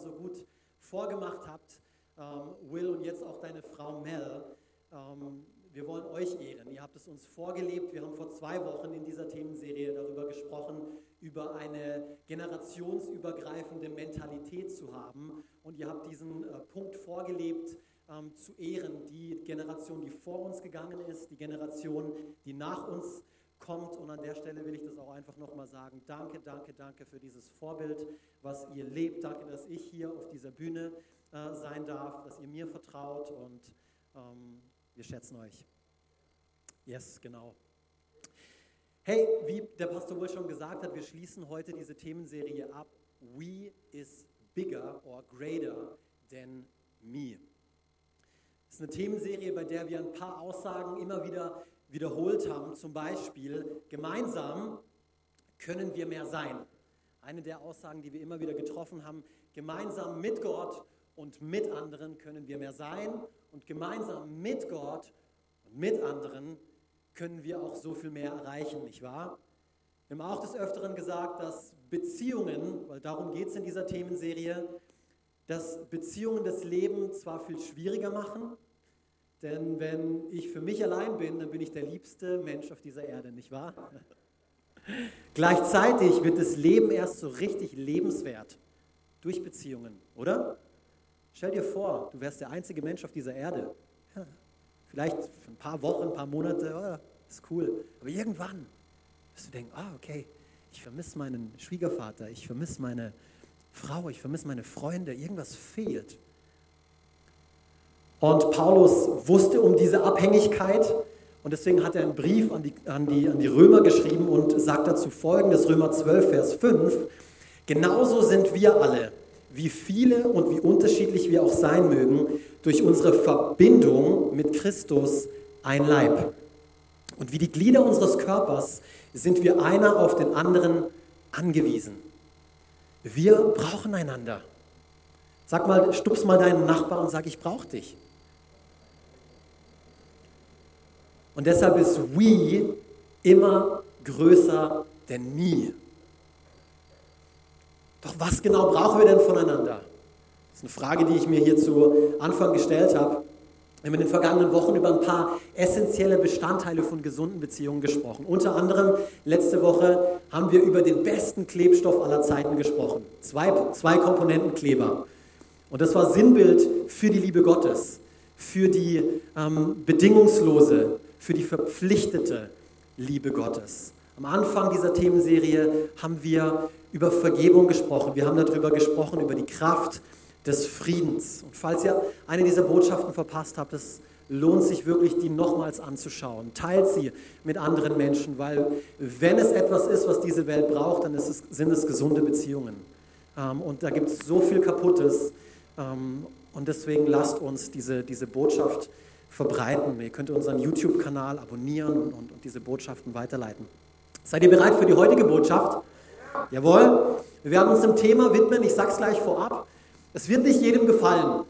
so gut vorgemacht habt, ähm, Will und jetzt auch deine Frau Mel. Ähm, wir wollen euch ehren. Ihr habt es uns vorgelebt. Wir haben vor zwei Wochen in dieser Themenserie darüber gesprochen, über eine generationsübergreifende Mentalität zu haben. Und ihr habt diesen äh, Punkt vorgelebt, ähm, zu ehren, die Generation, die vor uns gegangen ist, die Generation, die nach uns kommt. Und an der Stelle will ich das auch einfach nochmal sagen. Danke, danke, danke für dieses Vorbild, was ihr lebt. Danke, dass ich hier auf dieser Bühne äh, sein darf, dass ihr mir vertraut und ähm, wir schätzen euch. Yes, genau. Hey, wie der Pastor wohl schon gesagt hat, wir schließen heute diese Themenserie ab. We is bigger or greater than me. Das ist eine Themenserie, bei der wir ein paar Aussagen immer wieder wiederholt haben. Zum Beispiel, gemeinsam können wir mehr sein. Eine der Aussagen, die wir immer wieder getroffen haben, gemeinsam mit Gott und mit anderen können wir mehr sein und gemeinsam mit Gott und mit anderen können wir auch so viel mehr erreichen, nicht wahr? Wir haben auch des Öfteren gesagt, dass Beziehungen, weil darum geht es in dieser Themenserie, dass Beziehungen das Leben zwar viel schwieriger machen, denn wenn ich für mich allein bin, dann bin ich der liebste Mensch auf dieser Erde, nicht wahr? Gleichzeitig wird das Leben erst so richtig lebenswert durch Beziehungen, oder? Stell dir vor, du wärst der einzige Mensch auf dieser Erde. Vielleicht für ein paar Wochen, ein paar Monate, oh, ist cool. Aber irgendwann wirst du denken, ah, okay, ich vermisse meinen Schwiegervater, ich vermisse meine Frau, ich vermisse meine Freunde, irgendwas fehlt. Und Paulus wusste um diese Abhängigkeit und deswegen hat er einen Brief an die, an die, an die Römer geschrieben und sagt dazu folgendes, Römer 12, Vers 5, genauso sind wir alle, wie viele und wie unterschiedlich wir auch sein mögen, durch unsere Verbindung mit Christus ein Leib. Und wie die Glieder unseres Körpers sind wir einer auf den anderen angewiesen. Wir brauchen einander. Sag mal, stups mal deinen Nachbar und sag, ich brauche dich. Und deshalb ist we immer größer denn me. Doch was genau brauchen wir denn voneinander? Das ist eine Frage, die ich mir hier zu Anfang gestellt habe. Wir haben in den vergangenen Wochen über ein paar essentielle Bestandteile von gesunden Beziehungen gesprochen. Unter anderem letzte Woche haben wir über den besten Klebstoff aller Zeiten gesprochen. Zwei, zwei Komponenten Kleber. Und das war Sinnbild für die Liebe Gottes, für die ähm, bedingungslose, für die verpflichtete Liebe Gottes. Am Anfang dieser Themenserie haben wir über Vergebung gesprochen. Wir haben darüber gesprochen, über die Kraft des Friedens. Und falls ihr eine dieser Botschaften verpasst habt, es lohnt sich wirklich, die nochmals anzuschauen. Teilt sie mit anderen Menschen, weil wenn es etwas ist, was diese Welt braucht, dann es, sind es gesunde Beziehungen. Ähm, und da gibt es so viel Kaputtes. Ähm, und deswegen lasst uns diese, diese Botschaft verbreiten. Ihr könnt unseren YouTube-Kanal abonnieren und, und, und diese Botschaften weiterleiten. Seid ihr bereit für die heutige Botschaft? Jawohl. Wir werden uns dem Thema widmen. Ich sage es gleich vorab. Es wird nicht jedem gefallen.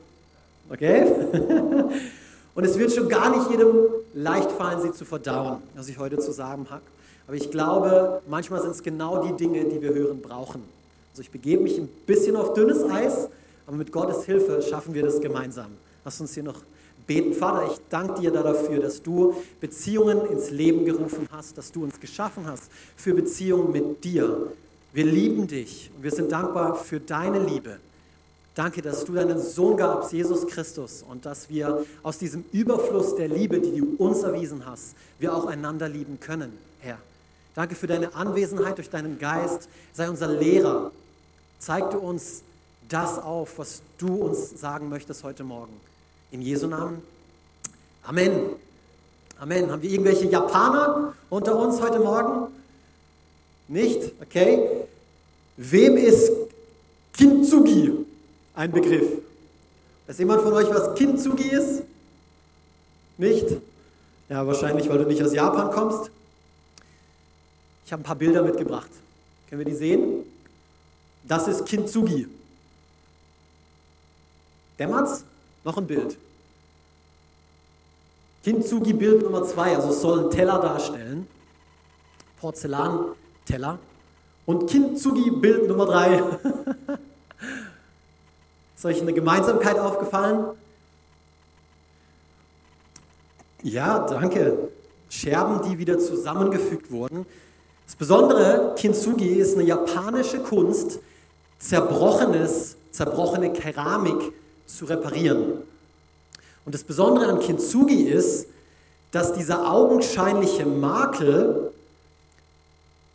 Okay? Und es wird schon gar nicht jedem leicht fallen, sie zu verdauen, was ich heute zu sagen habe. Aber ich glaube, manchmal sind es genau die Dinge, die wir hören brauchen. Also ich begebe mich ein bisschen auf dünnes Eis, aber mit Gottes Hilfe schaffen wir das gemeinsam. Lass uns hier noch beten. Vater, ich danke dir dafür, dass du Beziehungen ins Leben gerufen hast, dass du uns geschaffen hast für Beziehungen mit dir. Wir lieben dich und wir sind dankbar für deine Liebe. Danke, dass du deinen Sohn gabst, Jesus Christus, und dass wir aus diesem Überfluss der Liebe, die du uns erwiesen hast, wir auch einander lieben können, Herr. Danke für deine Anwesenheit durch deinen Geist. Sei unser Lehrer. Zeig du uns das auf, was du uns sagen möchtest heute Morgen. In Jesu Namen. Amen. Amen. Haben wir irgendwelche Japaner unter uns heute Morgen? Nicht? Okay. Wem ist Kintsugi ein Begriff? Weiß jemand von euch, was Kintsugi ist? Nicht? Ja, wahrscheinlich, weil du nicht aus Japan kommst. Ich habe ein paar Bilder mitgebracht. Können wir die sehen? Das ist Kintsugi. Dämmert's? Noch ein Bild. Kintsugi-Bild Nummer zwei, also es soll einen Teller darstellen. Porzellanteller. Und Kintsugi-Bild Nummer drei. Ist euch eine Gemeinsamkeit aufgefallen? Ja, danke. Scherben, die wieder zusammengefügt wurden. Das Besondere, Kintsugi ist eine japanische Kunst, zerbrochenes, zerbrochene Keramik zu reparieren. Und das Besondere an Kintsugi ist, dass dieser augenscheinliche Makel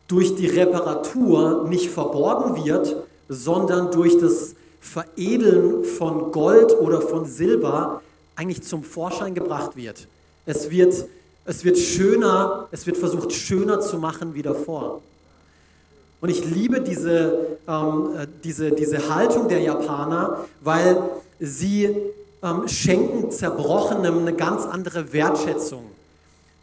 durch die Reparatur nicht verborgen wird, sondern durch das Veredeln von Gold oder von Silber eigentlich zum Vorschein gebracht wird. Es wird, es wird schöner, es wird versucht schöner zu machen wie davor. Und ich liebe diese, ähm, äh, diese, diese Haltung der Japaner, weil sie ähm, schenken Zerbrochenem eine ganz andere Wertschätzung.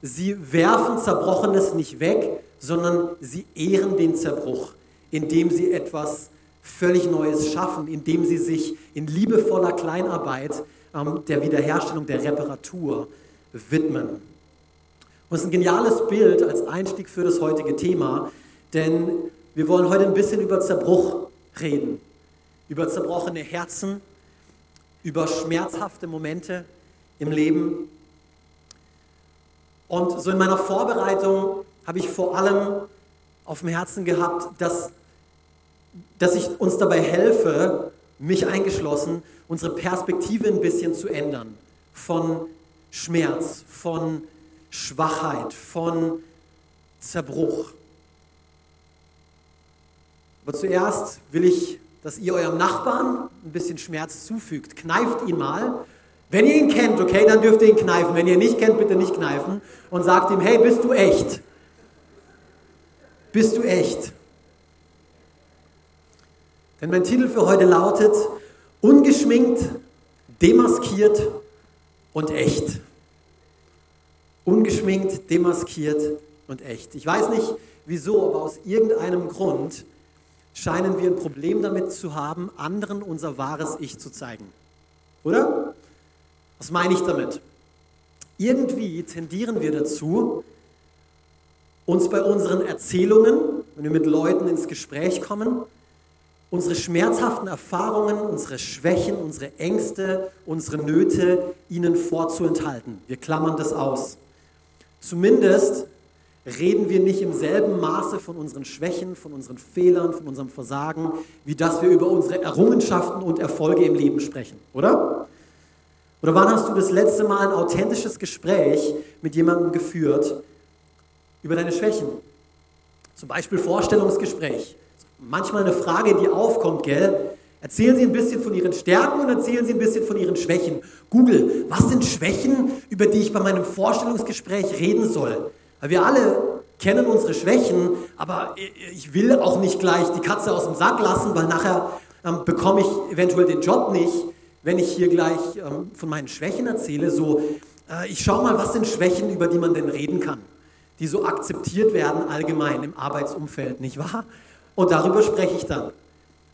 Sie werfen Zerbrochenes nicht weg, sondern sie ehren den Zerbruch, indem sie etwas völlig Neues schaffen, indem sie sich in liebevoller Kleinarbeit ähm, der Wiederherstellung, der Reparatur widmen. Und es ist ein geniales Bild als Einstieg für das heutige Thema, denn wir wollen heute ein bisschen über Zerbruch reden, über zerbrochene Herzen, über schmerzhafte Momente im Leben. Und so in meiner Vorbereitung habe ich vor allem auf dem Herzen gehabt, dass, dass ich uns dabei helfe, mich eingeschlossen, unsere Perspektive ein bisschen zu ändern. Von Schmerz, von Schwachheit, von Zerbruch. Aber zuerst will ich, dass ihr eurem Nachbarn ein bisschen Schmerz zufügt. Kneift ihn mal. Wenn ihr ihn kennt, okay, dann dürft ihr ihn kneifen. Wenn ihr ihn nicht kennt, bitte nicht kneifen. Und sagt ihm, hey, bist du echt? Bist du echt? Denn mein Titel für heute lautet, ungeschminkt, demaskiert und echt. Ungeschminkt, demaskiert und echt. Ich weiß nicht wieso, aber aus irgendeinem Grund scheinen wir ein Problem damit zu haben, anderen unser wahres Ich zu zeigen. Oder? Was meine ich damit? Irgendwie tendieren wir dazu, uns bei unseren Erzählungen, wenn wir mit Leuten ins Gespräch kommen, unsere schmerzhaften Erfahrungen, unsere Schwächen, unsere Ängste, unsere Nöte ihnen vorzuenthalten. Wir klammern das aus. Zumindest reden wir nicht im selben Maße von unseren Schwächen, von unseren Fehlern, von unserem Versagen, wie dass wir über unsere Errungenschaften und Erfolge im Leben sprechen, oder? Oder wann hast du das letzte Mal ein authentisches Gespräch mit jemandem geführt über deine Schwächen? Zum Beispiel Vorstellungsgespräch. Manchmal eine Frage, die aufkommt, gell? Erzählen Sie ein bisschen von Ihren Stärken und erzählen Sie ein bisschen von Ihren Schwächen. Google, was sind Schwächen, über die ich bei meinem Vorstellungsgespräch reden soll? Weil wir alle kennen unsere Schwächen, aber ich will auch nicht gleich die Katze aus dem Sack lassen, weil nachher ähm, bekomme ich eventuell den Job nicht, wenn ich hier gleich ähm, von meinen Schwächen erzähle. So, äh, ich schaue mal, was sind Schwächen, über die man denn reden kann, die so akzeptiert werden allgemein im Arbeitsumfeld, nicht wahr? Und darüber spreche ich dann.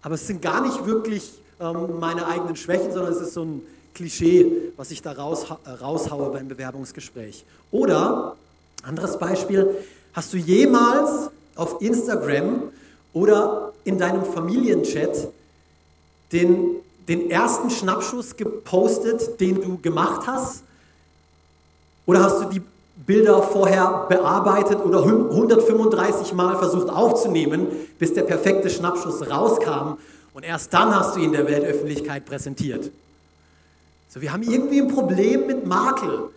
Aber es sind gar nicht wirklich ähm, meine eigenen Schwächen, sondern es ist so ein Klischee, was ich da raus, äh, raushaue beim Bewerbungsgespräch. Oder anderes Beispiel, hast du jemals auf Instagram oder in deinem Familienchat den, den ersten Schnappschuss gepostet, den du gemacht hast? Oder hast du die Bilder vorher bearbeitet oder 135 Mal versucht aufzunehmen, bis der perfekte Schnappschuss rauskam und erst dann hast du ihn der Weltöffentlichkeit präsentiert? So, wir haben irgendwie ein Problem mit Makel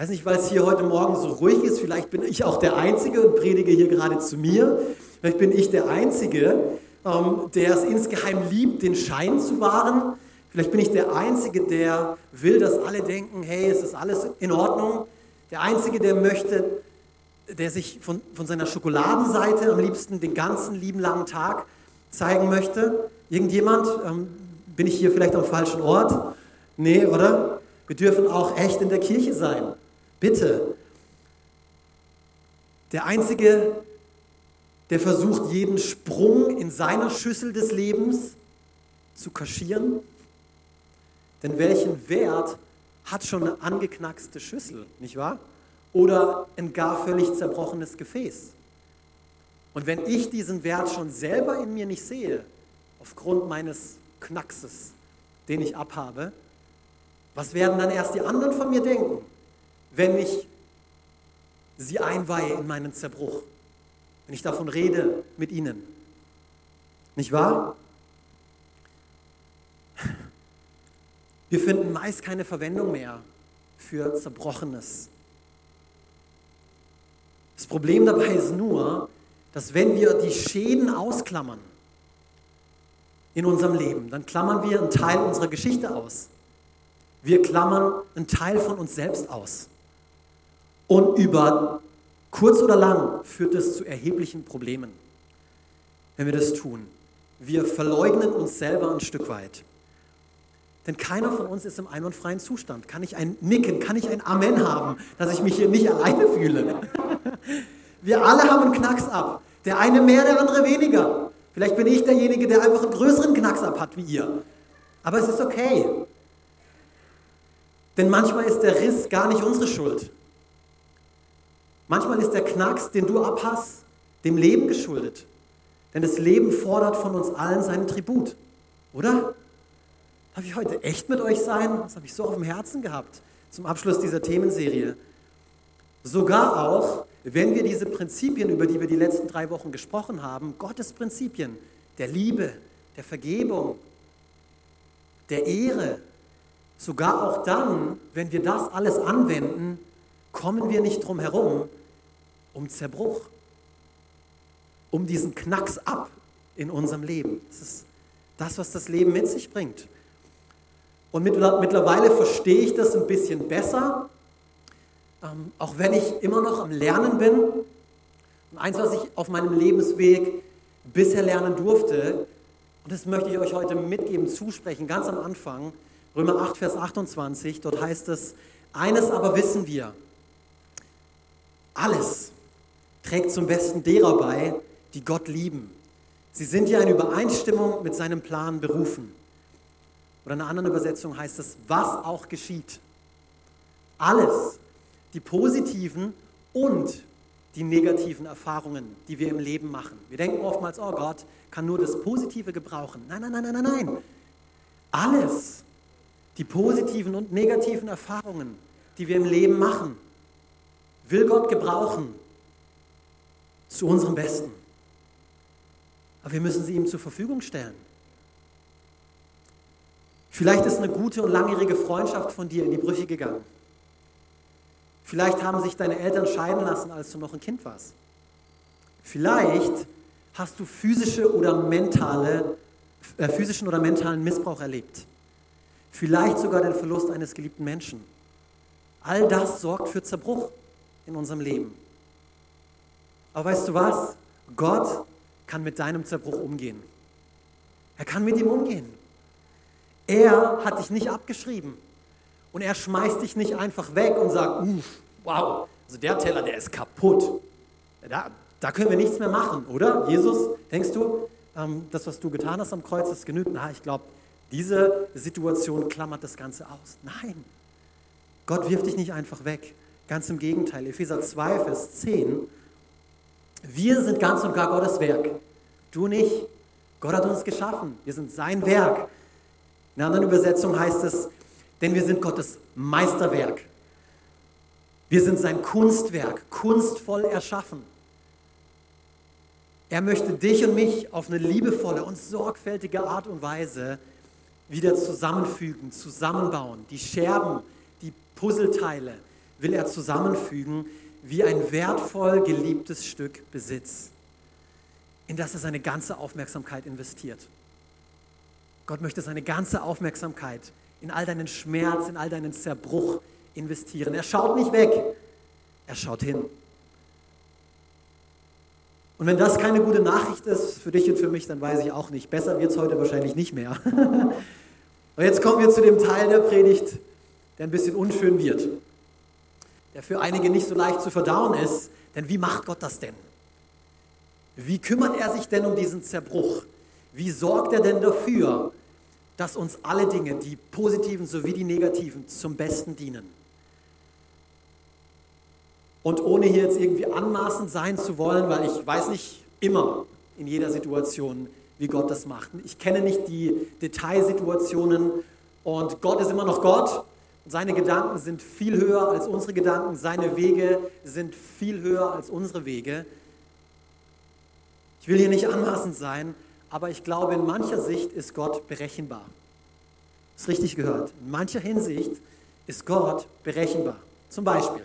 weiß nicht, weil es hier heute Morgen so ruhig ist, vielleicht bin ich auch der Einzige und predige hier gerade zu mir. Vielleicht bin ich der Einzige, ähm, der es insgeheim liebt, den Schein zu wahren. Vielleicht bin ich der Einzige, der will, dass alle denken, hey, es ist alles in Ordnung. Der Einzige, der möchte, der sich von, von seiner Schokoladenseite am liebsten den ganzen lieben langen Tag zeigen möchte. Irgendjemand? Ähm, bin ich hier vielleicht am falschen Ort? Nee, oder? Wir dürfen auch echt in der Kirche sein. Bitte. Der Einzige, der versucht, jeden Sprung in seiner Schüssel des Lebens zu kaschieren. Denn welchen Wert hat schon eine angeknackste Schüssel, nicht wahr? Oder ein gar völlig zerbrochenes Gefäß? Und wenn ich diesen Wert schon selber in mir nicht sehe, aufgrund meines Knackses, den ich abhabe, was werden dann erst die anderen von mir denken, wenn ich sie einweihe in meinen Zerbruch, wenn ich davon rede mit ihnen? Nicht wahr? Wir finden meist keine Verwendung mehr für Zerbrochenes. Das Problem dabei ist nur, dass wenn wir die Schäden ausklammern in unserem Leben, dann klammern wir einen Teil unserer Geschichte aus. Wir klammern einen Teil von uns selbst aus. Und über kurz oder lang führt es zu erheblichen Problemen, wenn wir das tun. Wir verleugnen uns selber ein Stück weit. Denn keiner von uns ist im einwandfreien Zustand. Kann ich ein Nicken, kann ich ein Amen haben, dass ich mich hier nicht alleine fühle? Wir alle haben einen Knacks ab. Der eine mehr, der andere weniger. Vielleicht bin ich derjenige, der einfach einen größeren Knacks ab hat wie ihr. Aber es ist okay. Denn manchmal ist der Riss gar nicht unsere Schuld. Manchmal ist der Knacks, den du abhast, dem Leben geschuldet. Denn das Leben fordert von uns allen seinen Tribut. Oder? Darf ich heute echt mit euch sein? Das habe ich so auf dem Herzen gehabt zum Abschluss dieser Themenserie. Sogar auch, wenn wir diese Prinzipien, über die wir die letzten drei Wochen gesprochen haben, Gottes Prinzipien der Liebe, der Vergebung, der Ehre, sogar auch dann, wenn wir das alles anwenden, kommen wir nicht drum herum um Zerbruch, um diesen Knacks ab in unserem Leben. Das ist das, was das Leben mit sich bringt. Und mittlerweile verstehe ich das ein bisschen besser, ähm, auch wenn ich immer noch am Lernen bin. Und eins, was ich auf meinem Lebensweg bisher lernen durfte, und das möchte ich euch heute mitgeben, zusprechen, ganz am Anfang, Römer 8, Vers 28, dort heißt es, eines aber wissen wir, alles trägt zum Besten derer bei, die Gott lieben. Sie sind ja in Übereinstimmung mit seinem Plan berufen. Oder in einer anderen Übersetzung heißt es, was auch geschieht. Alles, die positiven und die negativen Erfahrungen, die wir im Leben machen. Wir denken oftmals, oh Gott kann nur das Positive gebrauchen. Nein, nein, nein, nein, nein, nein. Alles, die positiven und negativen Erfahrungen, die wir im Leben machen, will Gott gebrauchen zu unserem Besten. Aber wir müssen sie ihm zur Verfügung stellen. Vielleicht ist eine gute und langjährige Freundschaft von dir in die Brüche gegangen. Vielleicht haben sich deine Eltern scheiden lassen, als du noch ein Kind warst. Vielleicht hast du physische oder mentale, äh, physischen oder mentalen Missbrauch erlebt. Vielleicht sogar den Verlust eines geliebten Menschen. All das sorgt für Zerbruch in unserem Leben. Aber weißt du was? Gott kann mit deinem Zerbruch umgehen. Er kann mit ihm umgehen. Er hat dich nicht abgeschrieben. Und er schmeißt dich nicht einfach weg und sagt, uff, wow, also der Teller, der ist kaputt. Da, da können wir nichts mehr machen, oder? Jesus, denkst du, ähm, das, was du getan hast am Kreuz, ist genügt? Na, ich glaube, diese Situation klammert das Ganze aus. Nein, Gott wirft dich nicht einfach weg. Ganz im Gegenteil. Epheser 2, Vers 10. Wir sind ganz und gar Gottes Werk. Du nicht. Gott hat uns geschaffen. Wir sind sein Werk. In einer anderen Übersetzung heißt es, denn wir sind Gottes Meisterwerk. Wir sind sein Kunstwerk, kunstvoll erschaffen. Er möchte dich und mich auf eine liebevolle und sorgfältige Art und Weise wieder zusammenfügen, zusammenbauen. Die Scherben, die Puzzleteile will er zusammenfügen wie ein wertvoll geliebtes Stück Besitz, in das er seine ganze Aufmerksamkeit investiert. Gott möchte seine ganze Aufmerksamkeit in all deinen Schmerz, in all deinen Zerbruch investieren. Er schaut nicht weg, er schaut hin. Und wenn das keine gute Nachricht ist für dich und für mich, dann weiß ich auch nicht. Besser wird es heute wahrscheinlich nicht mehr. und jetzt kommen wir zu dem Teil der Predigt, der ein bisschen unschön wird. Der für einige nicht so leicht zu verdauen ist. Denn wie macht Gott das denn? Wie kümmert er sich denn um diesen Zerbruch? Wie sorgt er denn dafür, dass uns alle Dinge, die positiven sowie die negativen, zum Besten dienen. Und ohne hier jetzt irgendwie anmaßend sein zu wollen, weil ich weiß nicht immer in jeder Situation, wie Gott das macht. Ich kenne nicht die Detailsituationen und Gott ist immer noch Gott. Seine Gedanken sind viel höher als unsere Gedanken, seine Wege sind viel höher als unsere Wege. Ich will hier nicht anmaßend sein, aber ich glaube, in mancher Sicht ist Gott berechenbar. Ist richtig gehört. In mancher Hinsicht ist Gott berechenbar. Zum Beispiel,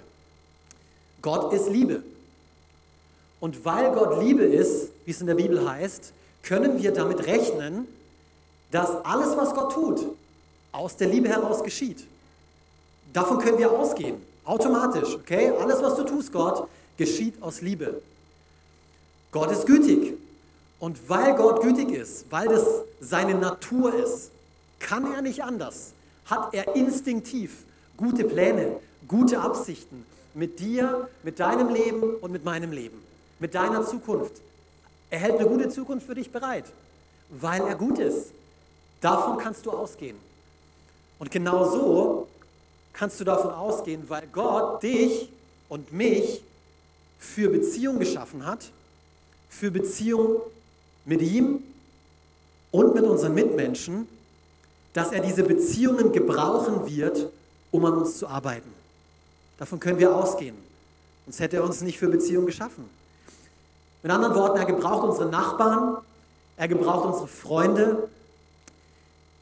Gott ist Liebe. Und weil Gott Liebe ist, wie es in der Bibel heißt, können wir damit rechnen, dass alles, was Gott tut, aus der Liebe heraus geschieht. Davon können wir ausgehen, automatisch, okay? Alles, was du tust, Gott, geschieht aus Liebe. Gott ist gütig. Und weil Gott gütig ist, weil das seine Natur ist, kann er nicht anders, hat er instinktiv gute Pläne, gute Absichten mit dir, mit deinem Leben und mit meinem Leben, mit deiner Zukunft. Er hält eine gute Zukunft für dich bereit, weil er gut ist. Davon kannst du ausgehen. Und genau so kannst du davon ausgehen, weil Gott dich und mich für Beziehung geschaffen hat, für Beziehung mit ihm und mit unseren Mitmenschen, dass er diese Beziehungen gebrauchen wird, um an uns zu arbeiten. Davon können wir ausgehen. Sonst hätte er uns nicht für Beziehungen geschaffen. Mit anderen Worten, er gebraucht unsere Nachbarn, er gebraucht unsere Freunde,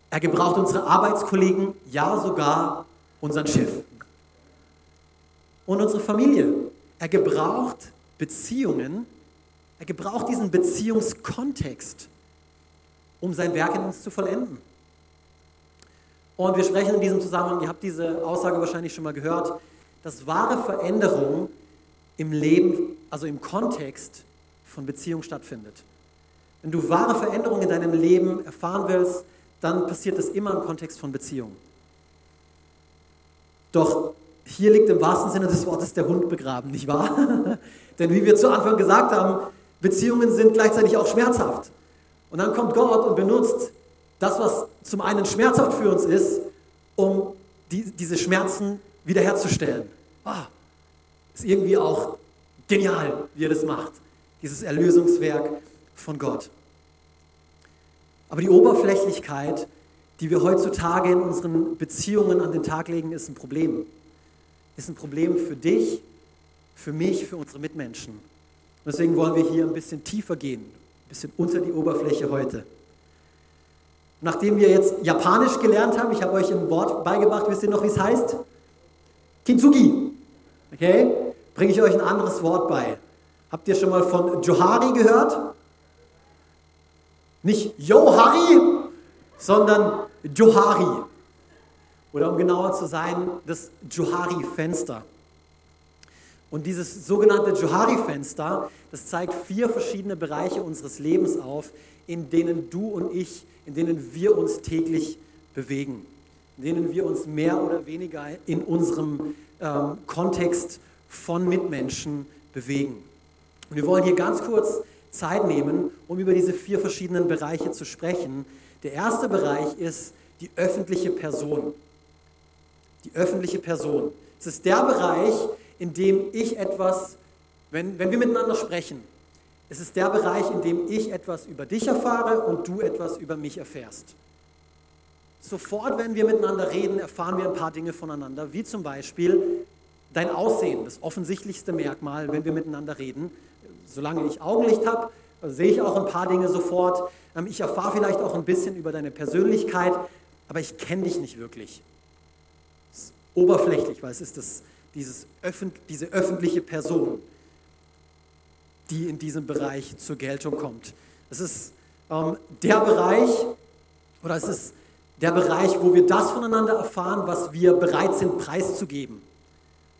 er gebraucht unsere Arbeitskollegen, ja sogar unseren Chef. Und unsere Familie. Er gebraucht Beziehungen, er gebraucht diesen Beziehungskontext, um sein Werk in uns zu vollenden. Und wir sprechen in diesem Zusammenhang, ihr habt diese Aussage wahrscheinlich schon mal gehört, dass wahre Veränderung im Leben, also im Kontext von Beziehung stattfindet. Wenn du wahre Veränderung in deinem Leben erfahren willst, dann passiert das immer im Kontext von Beziehung. Doch hier liegt im wahrsten Sinne des Wortes der Hund begraben, nicht wahr? Denn wie wir zu Anfang gesagt haben, Beziehungen sind gleichzeitig auch schmerzhaft. Und dann kommt Gott und benutzt das, was zum einen schmerzhaft für uns ist, um die, diese Schmerzen wiederherzustellen. Ah, ist irgendwie auch genial, wie er das macht, dieses Erlösungswerk von Gott. Aber die Oberflächlichkeit, die wir heutzutage in unseren Beziehungen an den Tag legen, ist ein Problem. Ist ein Problem für dich, für mich, für unsere Mitmenschen. Deswegen wollen wir hier ein bisschen tiefer gehen, ein bisschen unter die Oberfläche heute. Nachdem wir jetzt Japanisch gelernt haben, ich habe euch ein Wort beigebracht, wisst ihr noch, wie es heißt? Kintsugi. Okay? Bringe ich euch ein anderes Wort bei. Habt ihr schon mal von Johari gehört? Nicht Johari, sondern Johari. Oder um genauer zu sein, das Johari-Fenster. Und dieses sogenannte Johari-Fenster, das zeigt vier verschiedene Bereiche unseres Lebens auf, in denen du und ich, in denen wir uns täglich bewegen, in denen wir uns mehr oder weniger in unserem ähm, Kontext von Mitmenschen bewegen. Und wir wollen hier ganz kurz Zeit nehmen, um über diese vier verschiedenen Bereiche zu sprechen. Der erste Bereich ist die öffentliche Person. Die öffentliche Person. Es ist der Bereich, in dem ich etwas, wenn, wenn wir miteinander sprechen, es ist der Bereich, in dem ich etwas über dich erfahre und du etwas über mich erfährst. Sofort, wenn wir miteinander reden, erfahren wir ein paar Dinge voneinander, wie zum Beispiel dein Aussehen, das offensichtlichste Merkmal, wenn wir miteinander reden. Solange ich Augenlicht habe, sehe ich auch ein paar Dinge sofort. Ähm, ich erfahre vielleicht auch ein bisschen über deine Persönlichkeit, aber ich kenne dich nicht wirklich. Das ist oberflächlich, weil es ist das dieses, diese öffentliche Person, die in diesem Bereich zur Geltung kommt. Es ist ähm, der Bereich, oder es ist der Bereich, wo wir das voneinander erfahren, was wir bereit sind preiszugeben.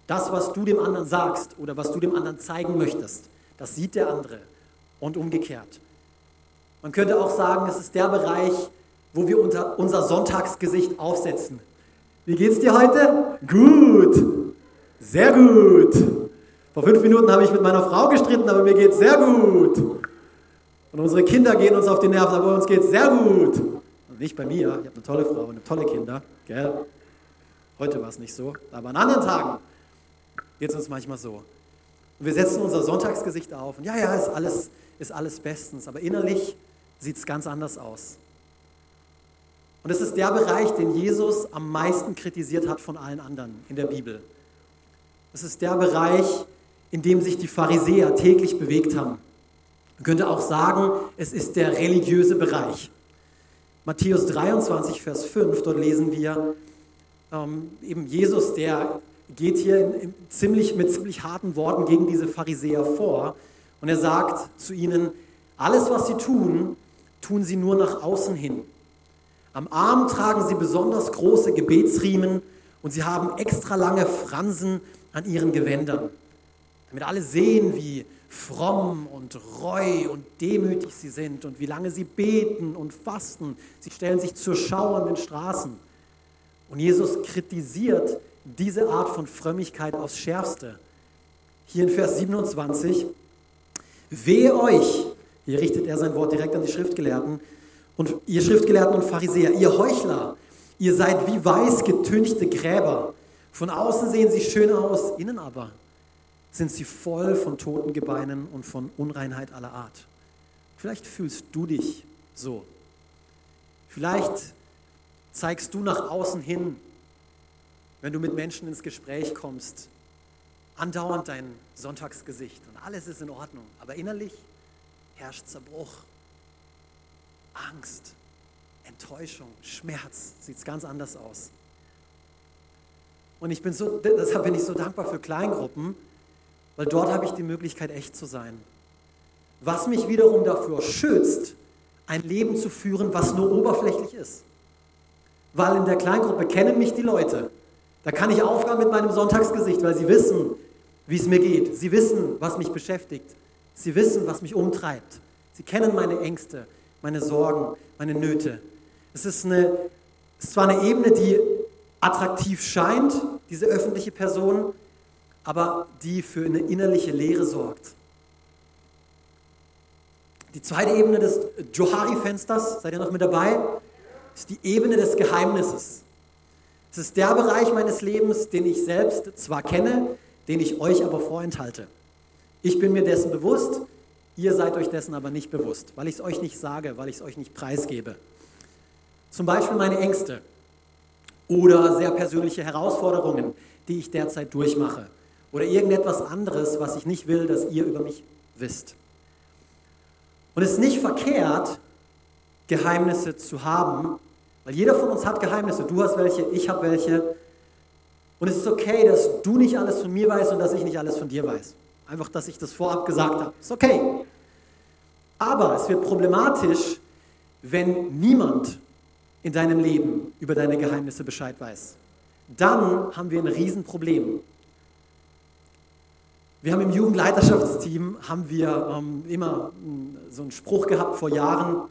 Das, was du dem anderen sagst oder was du dem anderen zeigen möchtest, das sieht der andere und umgekehrt. Man könnte auch sagen, es ist der Bereich, wo wir unser Sonntagsgesicht aufsetzen. Wie geht's dir heute? Gut. Sehr gut. Vor fünf Minuten habe ich mit meiner Frau gestritten, aber mir geht sehr gut. Und unsere Kinder gehen uns auf die Nerven, aber uns geht sehr gut. Und nicht bei mir. Ich habe eine tolle Frau und tolle Kinder. Gell? Heute war es nicht so, aber an anderen Tagen geht es uns manchmal so. Und wir setzen unser Sonntagsgesicht auf und ja, ja, ist alles, ist alles bestens. Aber innerlich sieht es ganz anders aus. Und es ist der Bereich, den Jesus am meisten kritisiert hat von allen anderen in der Bibel. Es ist der Bereich, in dem sich die Pharisäer täglich bewegt haben. Man könnte auch sagen, es ist der religiöse Bereich. Matthäus 23, Vers 5, dort lesen wir ähm, eben Jesus, der geht hier in, in ziemlich, mit ziemlich harten Worten gegen diese Pharisäer vor. Und er sagt zu ihnen, alles, was sie tun, tun sie nur nach außen hin. Am Arm tragen sie besonders große Gebetsriemen und sie haben extra lange Fransen an ihren Gewändern, damit alle sehen, wie fromm und reu und demütig sie sind und wie lange sie beten und fasten. Sie stellen sich zur Schau an den Straßen. Und Jesus kritisiert diese Art von Frömmigkeit aufs Schärfste. Hier in Vers 27, wehe euch, hier richtet er sein Wort direkt an die Schriftgelehrten, und ihr Schriftgelehrten und Pharisäer, ihr Heuchler, ihr seid wie weiß getünchte Gräber. Von außen sehen sie schön aus, innen aber sind sie voll von toten Gebeinen und von Unreinheit aller Art. Vielleicht fühlst du dich so. Vielleicht zeigst du nach außen hin, wenn du mit Menschen ins Gespräch kommst, andauernd dein Sonntagsgesicht und alles ist in Ordnung, aber innerlich herrscht Zerbruch, Angst, Enttäuschung, Schmerz, sieht es ganz anders aus. Und ich bin so, deshalb bin ich so dankbar für Kleingruppen, weil dort habe ich die Möglichkeit, echt zu sein. Was mich wiederum dafür schützt, ein Leben zu führen, was nur oberflächlich ist. Weil in der Kleingruppe kennen mich die Leute. Da kann ich aufhören mit meinem Sonntagsgesicht, weil sie wissen, wie es mir geht. Sie wissen, was mich beschäftigt. Sie wissen, was mich umtreibt. Sie kennen meine Ängste, meine Sorgen, meine Nöte. Es ist, eine, es ist zwar eine Ebene, die attraktiv scheint, diese öffentliche Person, aber die für eine innerliche Leere sorgt. Die zweite Ebene des Johari-Fensters, seid ihr noch mit dabei, ist die Ebene des Geheimnisses. Es ist der Bereich meines Lebens, den ich selbst zwar kenne, den ich euch aber vorenthalte. Ich bin mir dessen bewusst, ihr seid euch dessen aber nicht bewusst, weil ich es euch nicht sage, weil ich es euch nicht preisgebe. Zum Beispiel meine Ängste oder sehr persönliche Herausforderungen, die ich derzeit durchmache oder irgendetwas anderes, was ich nicht will, dass ihr über mich wisst. Und es ist nicht verkehrt, Geheimnisse zu haben, weil jeder von uns hat Geheimnisse. Du hast welche, ich habe welche. Und es ist okay, dass du nicht alles von mir weißt und dass ich nicht alles von dir weiß. Einfach, dass ich das vorab gesagt habe. Ist okay. Aber es wird problematisch, wenn niemand in deinem Leben über deine Geheimnisse Bescheid weiß. Dann haben wir ein Riesenproblem. Wir haben im Jugendleiterschaftsteam haben wir ähm, immer so einen Spruch gehabt vor Jahren,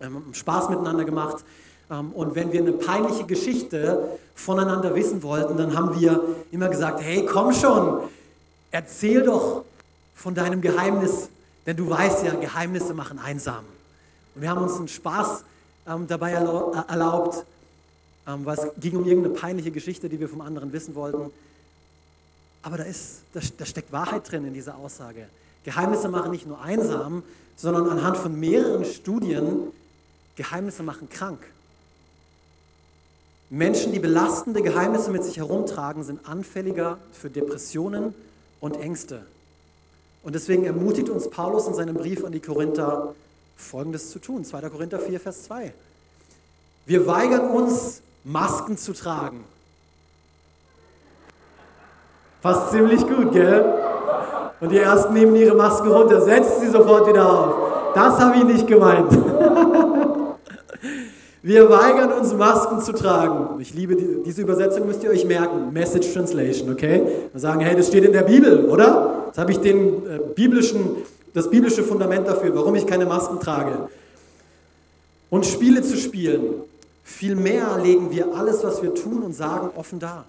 ähm, Spaß miteinander gemacht. Und wenn wir eine peinliche Geschichte voneinander wissen wollten, dann haben wir immer gesagt, hey, komm schon, erzähl doch von deinem Geheimnis, denn du weißt ja, Geheimnisse machen einsam. Und wir haben uns einen Spaß ähm, dabei erlaubt, ähm, weil es ging um irgendeine peinliche Geschichte, die wir vom anderen wissen wollten. Aber da, ist, da, da steckt Wahrheit drin in dieser Aussage. Geheimnisse machen nicht nur einsam, sondern anhand von mehreren Studien, Geheimnisse machen krank. Menschen, die belastende Geheimnisse mit sich herumtragen, sind anfälliger für Depressionen und Ängste. Und deswegen ermutigt uns Paulus in seinem Brief an die Korinther, Folgendes zu tun. 2. Korinther 4, Vers 2. Wir weigern uns, Masken zu tragen. Passt ziemlich gut, gell? Und die ersten nehmen ihre Maske runter, setzt sie sofort wieder auf. Das habe ich nicht gemeint. Wir weigern uns, Masken zu tragen. Ich liebe die, diese Übersetzung, müsst ihr euch merken. Message Translation, okay? Wir sagen, hey, das steht in der Bibel, oder? Jetzt habe ich den, äh, biblischen, das biblische Fundament dafür, warum ich keine Masken trage. Und Spiele zu spielen. Vielmehr legen wir alles, was wir tun und sagen, offen dar.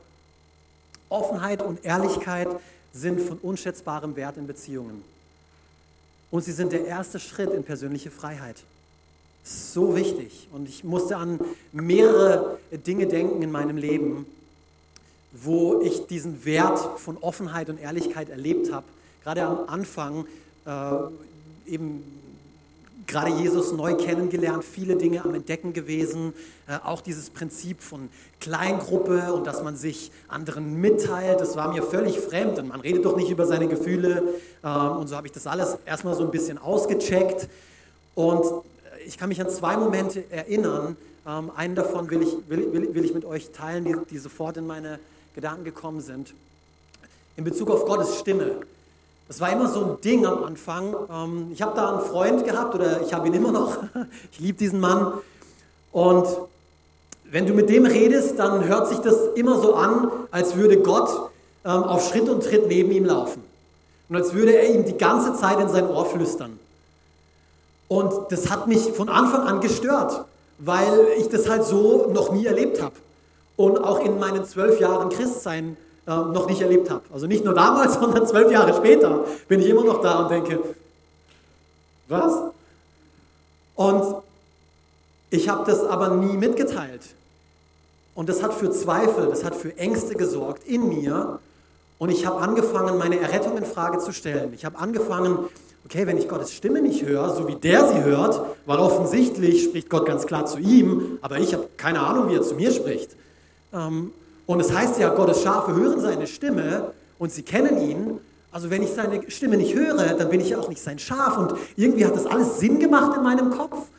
Offenheit und Ehrlichkeit sind von unschätzbarem Wert in Beziehungen. Und sie sind der erste Schritt in persönliche Freiheit. So wichtig. Und ich musste an mehrere Dinge denken in meinem Leben, wo ich diesen Wert von Offenheit und Ehrlichkeit erlebt habe. Gerade am Anfang, äh, eben gerade Jesus neu kennengelernt, viele Dinge am Entdecken gewesen. Äh, auch dieses Prinzip von Kleingruppe und dass man sich anderen mitteilt, das war mir völlig fremd. Und man redet doch nicht über seine Gefühle. Ähm, und so habe ich das alles erstmal so ein bisschen ausgecheckt. Und ich kann mich an zwei Momente erinnern. Ähm, einen davon will ich, will, will, will ich mit euch teilen, die, die sofort in meine Gedanken gekommen sind. In Bezug auf Gottes Stimme. Das war immer so ein Ding am Anfang. Ähm, ich habe da einen Freund gehabt oder ich habe ihn immer noch. Ich liebe diesen Mann. Und wenn du mit dem redest, dann hört sich das immer so an, als würde Gott ähm, auf Schritt und Tritt neben ihm laufen. Und als würde er ihm die ganze Zeit in sein Ohr flüstern. Und das hat mich von Anfang an gestört, weil ich das halt so noch nie erlebt habe. Und auch in meinen zwölf Jahren Christsein äh, noch nicht erlebt habe. Also nicht nur damals, sondern zwölf Jahre später bin ich immer noch da und denke, was? Und ich habe das aber nie mitgeteilt. Und das hat für Zweifel, das hat für Ängste gesorgt in mir. Und ich habe angefangen, meine Errettung in Frage zu stellen. Ich habe angefangen, okay, wenn ich Gottes Stimme nicht höre, so wie der sie hört, weil offensichtlich spricht Gott ganz klar zu ihm, aber ich habe keine Ahnung, wie er zu mir spricht. Ähm, und es heißt ja, Gottes Schafe hören seine Stimme und sie kennen ihn. Also wenn ich seine Stimme nicht höre, dann bin ich ja auch nicht sein Schaf. Und irgendwie hat das alles Sinn gemacht in meinem Kopf.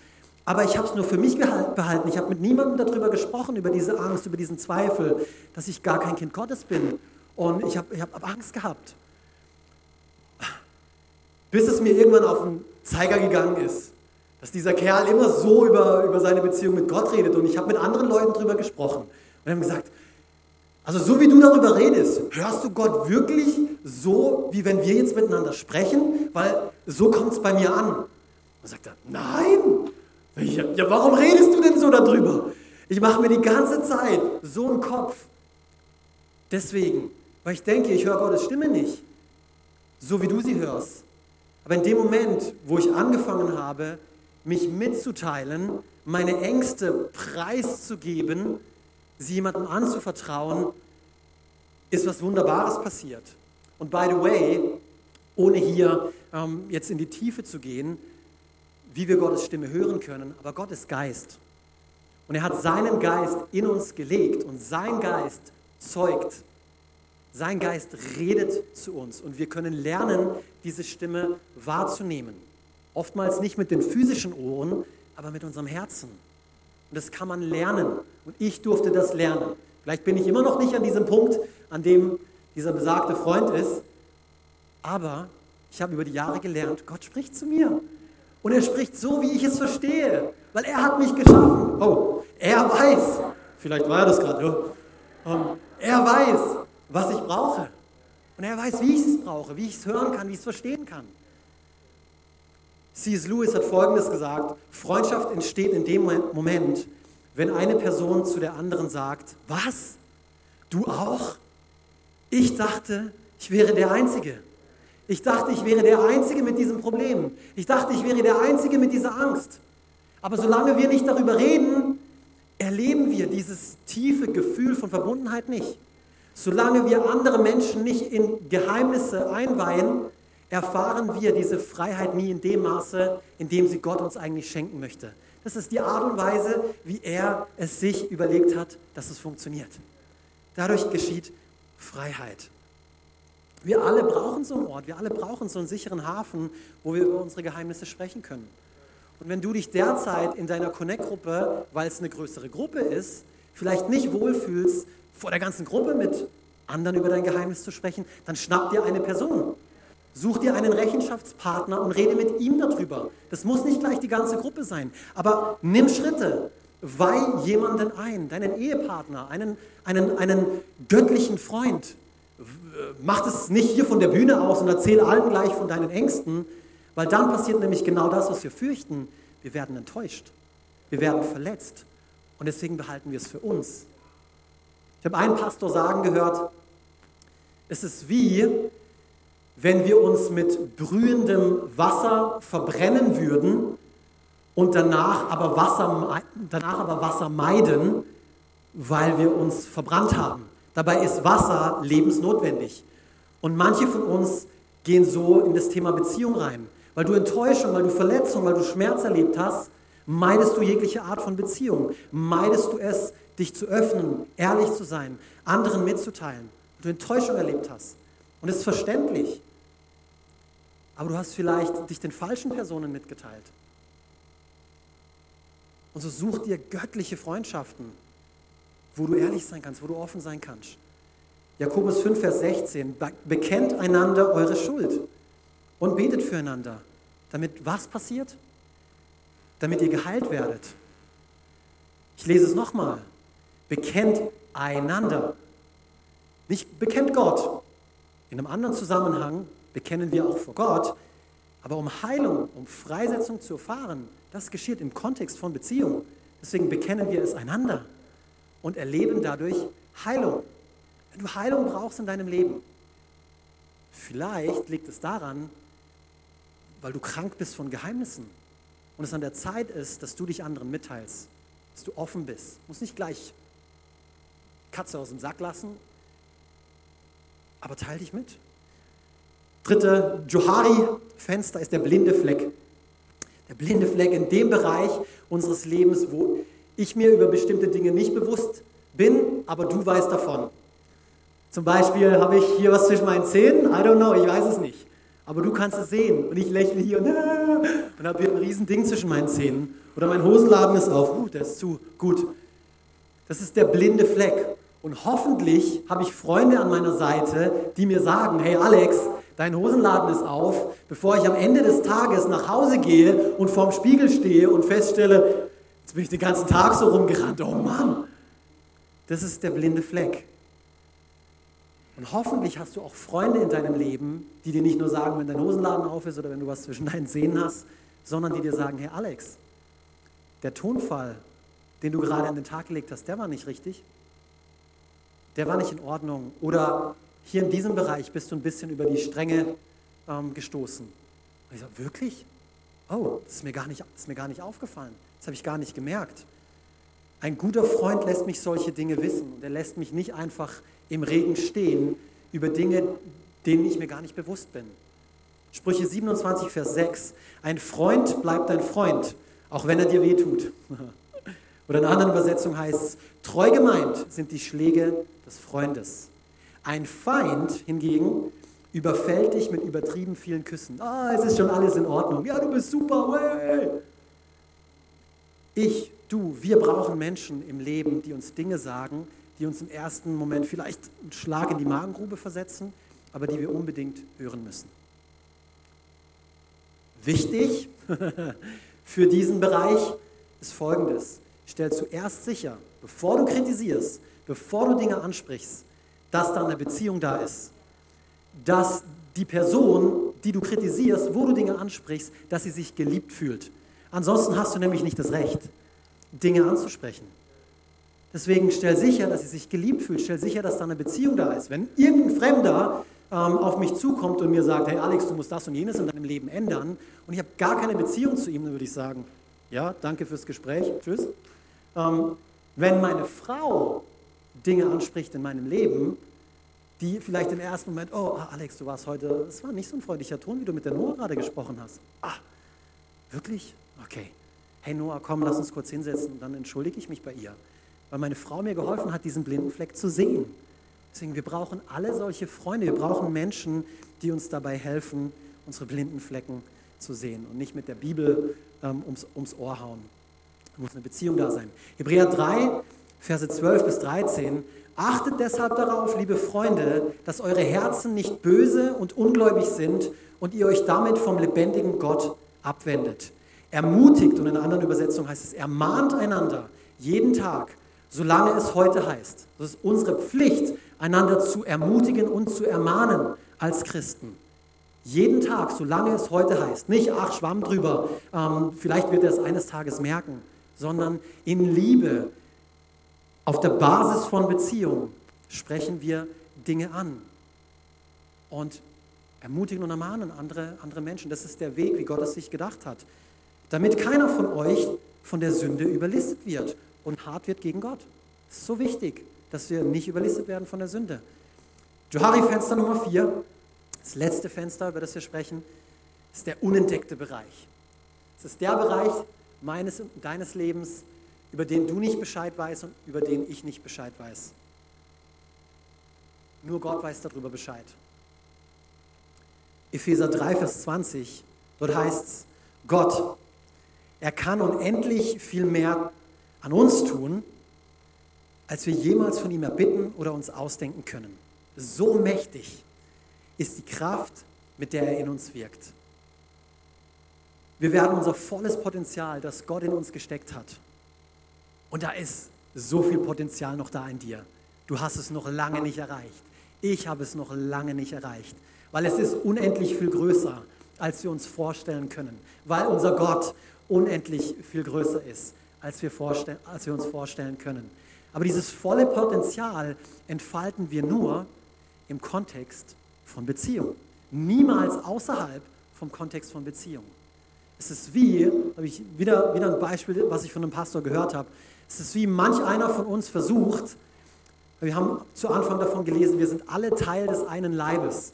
Aber ich habe es nur für mich behalten. Ich habe mit niemandem darüber gesprochen, über diese Angst, über diesen Zweifel, dass ich gar kein Kind Gottes bin. Und ich habe ich hab Angst gehabt. Bis es mir irgendwann auf den Zeiger gegangen ist, dass dieser Kerl immer so über, über seine Beziehung mit Gott redet. Und ich habe mit anderen Leuten darüber gesprochen. Und haben gesagt, also so wie du darüber redest, hörst du Gott wirklich so, wie wenn wir jetzt miteinander sprechen? Weil so kommt es bei mir an. Und sagt er, nein. Ja, ja, warum redest du denn so darüber? Ich mache mir die ganze Zeit so einen Kopf. Deswegen, weil ich denke, ich höre Gottes Stimme nicht, so wie du sie hörst. Aber in dem Moment, wo ich angefangen habe, mich mitzuteilen, meine Ängste preiszugeben, sie jemandem anzuvertrauen, ist was Wunderbares passiert. Und by the way, ohne hier ähm, jetzt in die Tiefe zu gehen, wie wir Gottes Stimme hören können, aber Gott ist Geist. Und er hat seinen Geist in uns gelegt und sein Geist zeugt. Sein Geist redet zu uns und wir können lernen, diese Stimme wahrzunehmen. Oftmals nicht mit den physischen Ohren, aber mit unserem Herzen. Und das kann man lernen. Und ich durfte das lernen. Vielleicht bin ich immer noch nicht an diesem Punkt, an dem dieser besagte Freund ist. Aber ich habe über die Jahre gelernt, Gott spricht zu mir. Und er spricht so, wie ich es verstehe. Weil er hat mich geschaffen. Oh, er weiß. Vielleicht war er das gerade. Um, er weiß, was ich brauche. Und er weiß, wie ich es brauche, wie ich es hören kann, wie ich es verstehen kann. C.S. Lewis hat Folgendes gesagt, Freundschaft entsteht in dem Moment, wenn eine Person zu der anderen sagt, was? Du auch? Ich dachte, ich wäre der Einzige. Ich dachte, ich wäre der Einzige mit diesem Problem. Ich dachte, ich wäre der Einzige mit dieser Angst. Aber solange wir nicht darüber reden, erleben wir dieses tiefe Gefühl von Verbundenheit nicht. Solange wir andere Menschen nicht in Geheimnisse einweihen, erfahren wir diese Freiheit nie in dem Maße, in dem sie Gott uns eigentlich schenken möchte. Das ist die Art und Weise, wie er es sich überlegt hat, dass es funktioniert. Dadurch geschieht Freiheit. Wir alle brauchen so einen Ort, wir alle brauchen so einen sicheren Hafen, wo wir über unsere Geheimnisse sprechen können. Und wenn du dich derzeit in deiner Connect-Gruppe, weil es eine größere Gruppe ist, vielleicht nicht wohlfühlst, vor der ganzen Gruppe mit anderen über dein Geheimnis zu sprechen, dann schnapp dir eine Person, Such dir einen Rechenschaftspartner und rede mit ihm darüber. Das muss nicht gleich die ganze Gruppe sein, aber nimm Schritte. Weih jemanden ein, deinen Ehepartner, einen, einen, einen göttlichen Freund. Mach es nicht hier von der Bühne aus und erzähl allen gleich von deinen Ängsten, weil dann passiert nämlich genau das, was wir fürchten. Wir werden enttäuscht. Wir werden verletzt. Und deswegen behalten wir es für uns. Ich habe einen Pastor sagen gehört, es ist wie, wenn wir uns mit brühendem Wasser verbrennen würden und danach aber Wasser, danach aber Wasser meiden, weil wir uns verbrannt haben. Dabei ist Wasser lebensnotwendig. Und manche von uns gehen so in das Thema Beziehung rein, weil du Enttäuschung, weil du Verletzung, weil du Schmerz erlebt hast, meidest du jegliche Art von Beziehung. Meidest du es, dich zu öffnen, ehrlich zu sein, anderen mitzuteilen, weil du Enttäuschung erlebt hast. Und es ist verständlich. Aber du hast vielleicht dich den falschen Personen mitgeteilt. Und so such dir göttliche Freundschaften, wo du ehrlich sein kannst, wo du offen sein kannst. Jakobus 5, Vers 16, bekennt einander eure Schuld und betet füreinander, damit was passiert? Damit ihr geheilt werdet. Ich lese es nochmal. Bekennt einander. Nicht bekennt Gott. In einem anderen Zusammenhang bekennen wir auch vor Gott. Aber um Heilung, um Freisetzung zu erfahren, das geschieht im Kontext von Beziehung. Deswegen bekennen wir es einander und erleben dadurch Heilung. Wenn du Heilung brauchst in deinem Leben, vielleicht liegt es daran, weil du krank bist von Geheimnissen und es an der Zeit ist, dass du dich anderen mitteilst, dass du offen bist. Du musst nicht gleich Katze aus dem Sack lassen, aber teil dich mit. Dritte Johari-Fenster ist der blinde Fleck. Der blinde Fleck in dem Bereich unseres Lebens, wo ich mir über bestimmte Dinge nicht bewusst bin, aber du weißt davon. Zum Beispiel habe ich hier was zwischen meinen Zähnen, I don't know, ich weiß es nicht. Aber du kannst es sehen und ich lächle hier und, und habe hier ein riesen Ding zwischen meinen Zähnen. Oder mein Hosenladen ist auf, uh, der ist zu, gut. Das ist der blinde Fleck. Und hoffentlich habe ich Freunde an meiner Seite, die mir sagen, hey Alex, dein Hosenladen ist auf, bevor ich am Ende des Tages nach Hause gehe und vorm Spiegel stehe und feststelle, jetzt bin ich den ganzen Tag so rumgerannt, oh Mann. Das ist der blinde Fleck. Und hoffentlich hast du auch Freunde in deinem Leben, die dir nicht nur sagen, wenn dein Hosenladen auf ist oder wenn du was zwischen deinen Zähnen hast, sondern die dir sagen, hey Alex, der Tonfall, den du gerade an den Tag gelegt hast, der war nicht richtig der war nicht in Ordnung. Oder hier in diesem Bereich bist du ein bisschen über die Stränge ähm, gestoßen. Und ich sage, wirklich? Oh, das ist, mir gar nicht, ist mir gar nicht aufgefallen. Das habe ich gar nicht gemerkt. Ein guter Freund lässt mich solche Dinge wissen und er lässt mich nicht einfach im Regen stehen über Dinge, denen ich mir gar nicht bewusst bin. Sprüche 27, Vers 6. Ein Freund bleibt ein Freund, auch wenn er dir wehtut. Oder in einer anderen Übersetzung heißt es, treu gemeint sind die Schläge des Freundes. Ein Feind hingegen überfällt dich mit übertrieben vielen Küssen. Ah, es ist schon alles in Ordnung. Ja, du bist super. Hey. Ich, du, wir brauchen Menschen im Leben, die uns Dinge sagen, die uns im ersten Moment vielleicht einen Schlag in die Magengrube versetzen, aber die wir unbedingt hören müssen. Wichtig für diesen Bereich ist Folgendes. Stell zuerst sicher, bevor du kritisierst, bevor du Dinge ansprichst, dass da eine Beziehung da ist. Dass die Person, die du kritisierst, wo du Dinge ansprichst, dass sie sich geliebt fühlt. Ansonsten hast du nämlich nicht das Recht, Dinge anzusprechen. Deswegen stell sicher, dass sie sich geliebt fühlt. Stell sicher, dass da eine Beziehung da ist. Wenn irgendein Fremder ähm, auf mich zukommt und mir sagt, hey Alex, du musst das und jenes in deinem Leben ändern und ich habe gar keine Beziehung zu ihm, dann würde ich sagen, ja, danke fürs Gespräch, tschüss. Ähm, wenn meine Frau Dinge anspricht in meinem Leben, die vielleicht im ersten Moment, oh Alex, du warst heute, es war nicht so ein freundlicher Ton, wie du mit der Noah gerade gesprochen hast. Ah, wirklich? Okay. Hey Noah, komm, lass uns kurz hinsetzen und dann entschuldige ich mich bei ihr, weil meine Frau mir geholfen hat, diesen blinden Fleck zu sehen. Deswegen, wir brauchen alle solche Freunde, wir brauchen Menschen, die uns dabei helfen, unsere blinden Flecken zu sehen und nicht mit der Bibel ähm, ums, ums Ohr hauen. Da muss eine Beziehung da sein. Hebräer 3, Verse 12 bis 13. Achtet deshalb darauf, liebe Freunde, dass eure Herzen nicht böse und ungläubig sind und ihr euch damit vom lebendigen Gott abwendet. Ermutigt, und in einer anderen Übersetzung heißt es, ermahnt einander jeden Tag, solange es heute heißt. Das ist unsere Pflicht, einander zu ermutigen und zu ermahnen als Christen. Jeden Tag, solange es heute heißt. Nicht, ach, schwamm drüber, ähm, vielleicht wird er es eines Tages merken, sondern in Liebe, auf der Basis von Beziehung sprechen wir Dinge an und ermutigen und ermahnen andere, andere Menschen. Das ist der Weg, wie Gott es sich gedacht hat. Damit keiner von euch von der Sünde überlistet wird und hart wird gegen Gott. Es ist so wichtig, dass wir nicht überlistet werden von der Sünde. Johari Fenster Nummer 4, das letzte Fenster, über das wir sprechen. ist der unentdeckte Bereich. Es ist der Bereich meines deines Lebens, über den du nicht Bescheid weißt und über den ich nicht Bescheid weiß. Nur Gott weiß darüber Bescheid. Epheser 3, Vers 20, dort heißt es, Gott, er kann unendlich viel mehr an uns tun, als wir jemals von ihm erbitten oder uns ausdenken können. So mächtig ist die Kraft, mit der er in uns wirkt. Wir werden unser volles Potenzial, das Gott in uns gesteckt hat, und da ist so viel Potenzial noch da in dir. Du hast es noch lange nicht erreicht. Ich habe es noch lange nicht erreicht, weil es ist unendlich viel größer, als wir uns vorstellen können, weil unser Gott unendlich viel größer ist, als wir, als wir uns vorstellen können. Aber dieses volle Potenzial entfalten wir nur im Kontext von Beziehung. Niemals außerhalb vom Kontext von Beziehung. Es ist wie, habe ich wieder, wieder ein Beispiel, was ich von einem Pastor gehört habe. Es ist wie manch einer von uns versucht, wir haben zu Anfang davon gelesen, wir sind alle Teil des einen Leibes.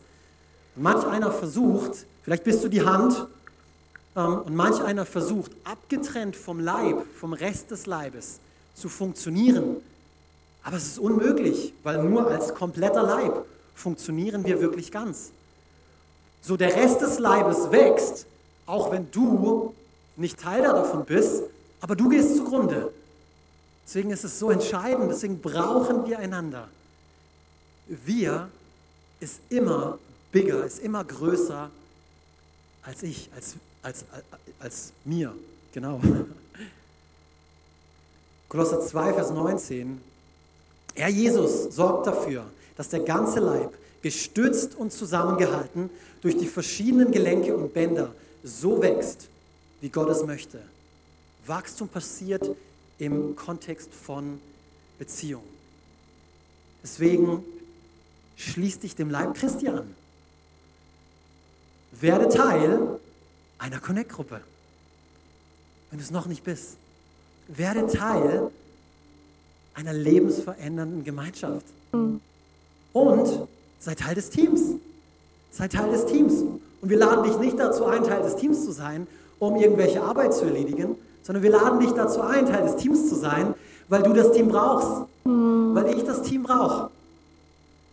Manch einer versucht, vielleicht bist du die Hand, und manch einer versucht, abgetrennt vom Leib, vom Rest des Leibes, zu funktionieren. Aber es ist unmöglich, weil nur als kompletter Leib funktionieren wir wirklich ganz. So der Rest des Leibes wächst, auch wenn du nicht Teil davon bist, aber du gehst zugrunde. Deswegen ist es so entscheidend, deswegen brauchen wir einander. Wir ist immer bigger, ist immer größer als ich, als, als, als, mir. Genau. Kolosser 2, Vers 19. Er, Jesus, sorgt dafür, dass der ganze Leib, gestützt und zusammengehalten durch die verschiedenen Gelenke und Bänder, so wächst, wie Gott es möchte. Wachstum passiert im Kontext von Beziehung. Deswegen schließ dich dem Leib Christi an. Werde Teil einer Connect-Gruppe, wenn du es noch nicht bist. Werde Teil einer lebensverändernden Gemeinschaft. Und sei Teil des Teams. Sei Teil des Teams. Und wir laden dich nicht dazu ein, Teil des Teams zu sein, um irgendwelche Arbeit zu erledigen, sondern wir laden dich dazu ein, Teil des Teams zu sein, weil du das Team brauchst, weil ich das Team brauche,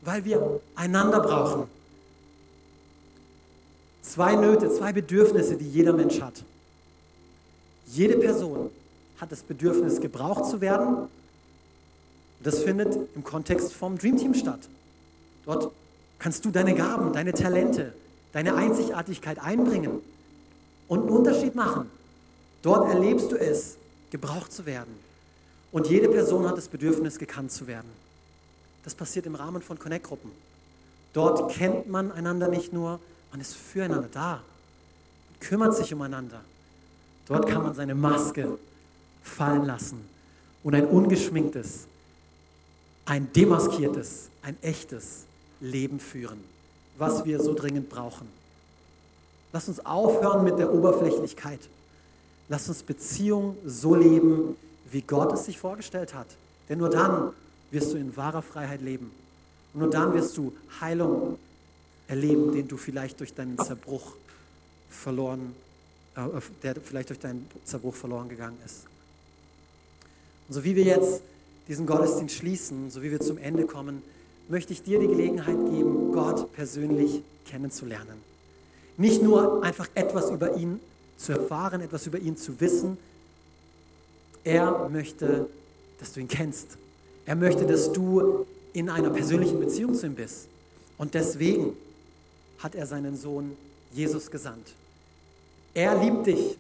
weil wir einander brauchen. Zwei Nöte, zwei Bedürfnisse, die jeder Mensch hat. Jede Person hat das Bedürfnis, gebraucht zu werden. Das findet im Kontext vom Dream Team statt. Dort kannst du deine Gaben, deine Talente, deine Einzigartigkeit einbringen und einen Unterschied machen. Dort erlebst du es, gebraucht zu werden. Und jede Person hat das Bedürfnis, gekannt zu werden. Das passiert im Rahmen von Connect-Gruppen. Dort kennt man einander nicht nur, man ist füreinander da, kümmert sich umeinander. Dort kann man seine Maske fallen lassen und ein ungeschminktes, ein demaskiertes, ein echtes Leben führen, was wir so dringend brauchen. Lass uns aufhören mit der Oberflächlichkeit. Lass uns Beziehung so leben, wie Gott es sich vorgestellt hat. Denn nur dann wirst du in wahrer Freiheit leben. Und nur dann wirst du Heilung erleben, den du vielleicht durch deinen Zerbruch verloren, äh, der vielleicht durch deinen Zerbruch verloren gegangen ist. Und so wie wir jetzt diesen Gottesdienst schließen, so wie wir zum Ende kommen, möchte ich dir die Gelegenheit geben, Gott persönlich kennenzulernen. Nicht nur einfach etwas über ihn zu erfahren, etwas über ihn zu wissen. Er möchte, dass du ihn kennst. Er möchte, dass du in einer persönlichen Beziehung zu ihm bist. Und deswegen hat er seinen Sohn Jesus gesandt. Er liebt dich.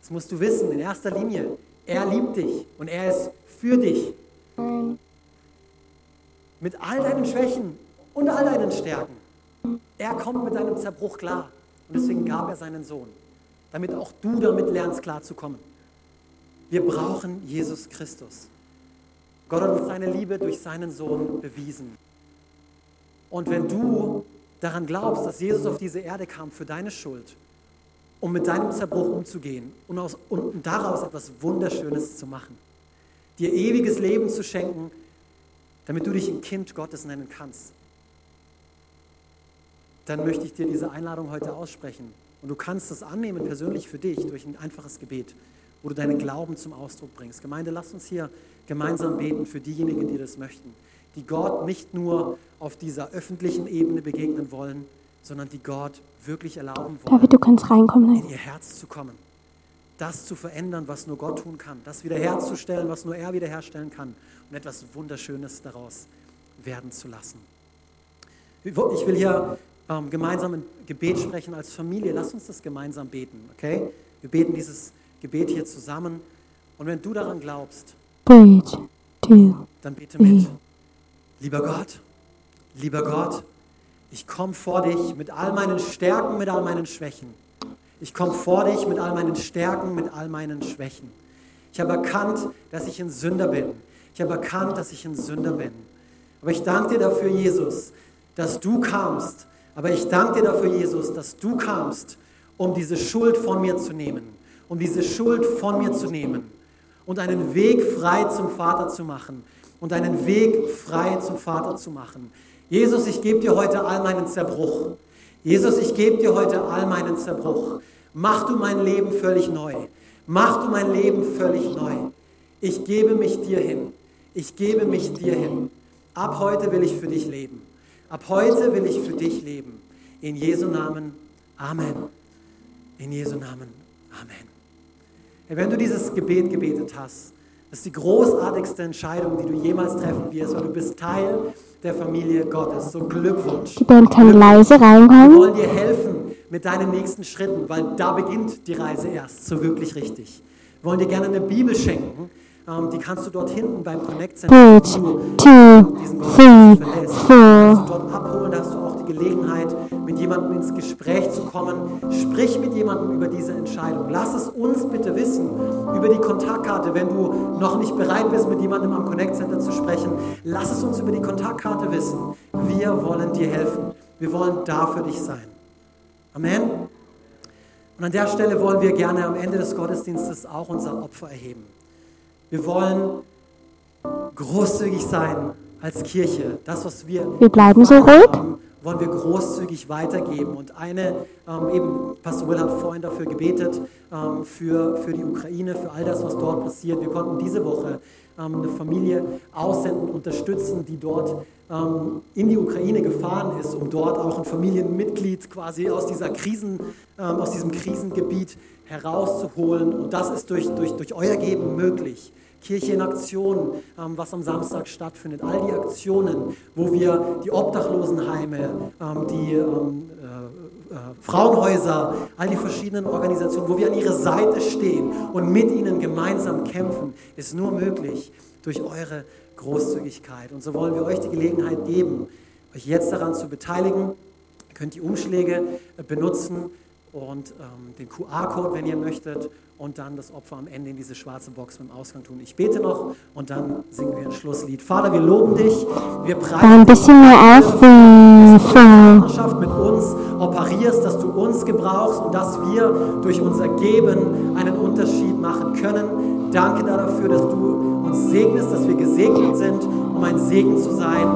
Das musst du wissen, in erster Linie. Er liebt dich und er ist für dich. Mit all deinen Schwächen und all deinen Stärken. Er kommt mit deinem Zerbruch klar. Und deswegen gab er seinen Sohn damit auch du damit lernst, klarzukommen. Wir brauchen Jesus Christus. Gott hat uns seine Liebe durch seinen Sohn bewiesen. Und wenn du daran glaubst, dass Jesus auf diese Erde kam für deine Schuld, um mit deinem Zerbruch umzugehen und, aus, und daraus etwas Wunderschönes zu machen, dir ewiges Leben zu schenken, damit du dich ein Kind Gottes nennen kannst, dann möchte ich dir diese Einladung heute aussprechen. Und du kannst das annehmen persönlich für dich durch ein einfaches Gebet, wo du deinen Glauben zum Ausdruck bringst. Gemeinde, lass uns hier gemeinsam beten für diejenigen, die das möchten, die Gott nicht nur auf dieser öffentlichen Ebene begegnen wollen, sondern die Gott wirklich erlauben wollen, David, du kannst reinkommen. in ihr Herz zu kommen, das zu verändern, was nur Gott tun kann, das wiederherzustellen, was nur er wiederherstellen kann und etwas Wunderschönes daraus werden zu lassen. Ich will hier ähm, gemeinsam ein Gebet sprechen als Familie. Lass uns das gemeinsam beten, okay? Wir beten dieses Gebet hier zusammen. Und wenn du daran glaubst, Three, two, dann bete mit. Lieber Gott, lieber Gott, ich komme vor dich mit all meinen Stärken, mit all meinen Schwächen. Ich komme vor dich mit all meinen Stärken, mit all meinen Schwächen. Ich habe erkannt, dass ich ein Sünder bin. Ich habe erkannt, dass ich ein Sünder bin. Aber ich danke dir dafür, Jesus, dass du kamst. Aber ich danke dir dafür, Jesus, dass du kamst, um diese Schuld von mir zu nehmen. Um diese Schuld von mir zu nehmen. Und einen Weg frei zum Vater zu machen. Und einen Weg frei zum Vater zu machen. Jesus, ich gebe dir heute all meinen Zerbruch. Jesus, ich gebe dir heute all meinen Zerbruch. Mach du mein Leben völlig neu. Mach du mein Leben völlig neu. Ich gebe mich dir hin. Ich gebe mich dir hin. Ab heute will ich für dich leben. Ab heute will ich für dich leben. In Jesu Namen. Amen. In Jesu Namen. Amen. Wenn du dieses Gebet gebetet hast, das ist die großartigste Entscheidung, die du jemals treffen wirst, weil du bist Teil der Familie Gottes. So Glückwunsch. Die Band kann leise Wir reinkommen. wollen dir helfen mit deinen nächsten Schritten, weil da beginnt die Reise erst so wirklich richtig. Wir wollen dir gerne eine Bibel schenken. Ähm, die kannst du dort hinten beim Connect Center, du two, diesen three, four. kannst du dort abholen. Da hast du auch Gelegenheit, mit jemandem ins Gespräch zu kommen. Sprich mit jemandem über diese Entscheidung. Lass es uns bitte wissen über die Kontaktkarte, wenn du noch nicht bereit bist, mit jemandem am Connect Center zu sprechen. Lass es uns über die Kontaktkarte wissen. Wir wollen dir helfen. Wir wollen da für dich sein. Amen. Und an der Stelle wollen wir gerne am Ende des Gottesdienstes auch unser Opfer erheben. Wir wollen großzügig sein als Kirche. Das, was wir, Wir bleiben so ruhig. haben, wollen wir großzügig weitergeben. Und eine, ähm, eben, Pastor Will hat vorhin dafür gebetet, ähm, für, für die Ukraine, für all das, was dort passiert. Wir konnten diese Woche ähm, eine Familie aussenden, unterstützen, die dort ähm, in die Ukraine gefahren ist, um dort auch ein Familienmitglied quasi aus, dieser Krisen, ähm, aus diesem Krisengebiet herauszuholen. Und das ist durch, durch, durch euer Geben möglich. Kirche in Aktion, ähm, was am Samstag stattfindet. All die Aktionen, wo wir die Obdachlosenheime, ähm, die ähm, äh, äh, Frauenhäuser, all die verschiedenen Organisationen, wo wir an ihrer Seite stehen und mit ihnen gemeinsam kämpfen, ist nur möglich durch eure Großzügigkeit. Und so wollen wir euch die Gelegenheit geben, euch jetzt daran zu beteiligen. Ihr könnt die Umschläge äh, benutzen und den QR-Code, wenn ihr möchtet, und dann das Opfer am Ende in diese schwarze Box beim Ausgang tun. Ich bete noch und dann singen wir ein Schlusslied. Vater, wir loben dich, wir preisen ein bisschen mehr auf. Partnerschaft mit uns operierst, dass du uns gebrauchst und dass wir durch unser Geben einen Unterschied machen können. Danke dafür, dass du uns segnest, dass wir gesegnet sind, um ein Segen zu sein.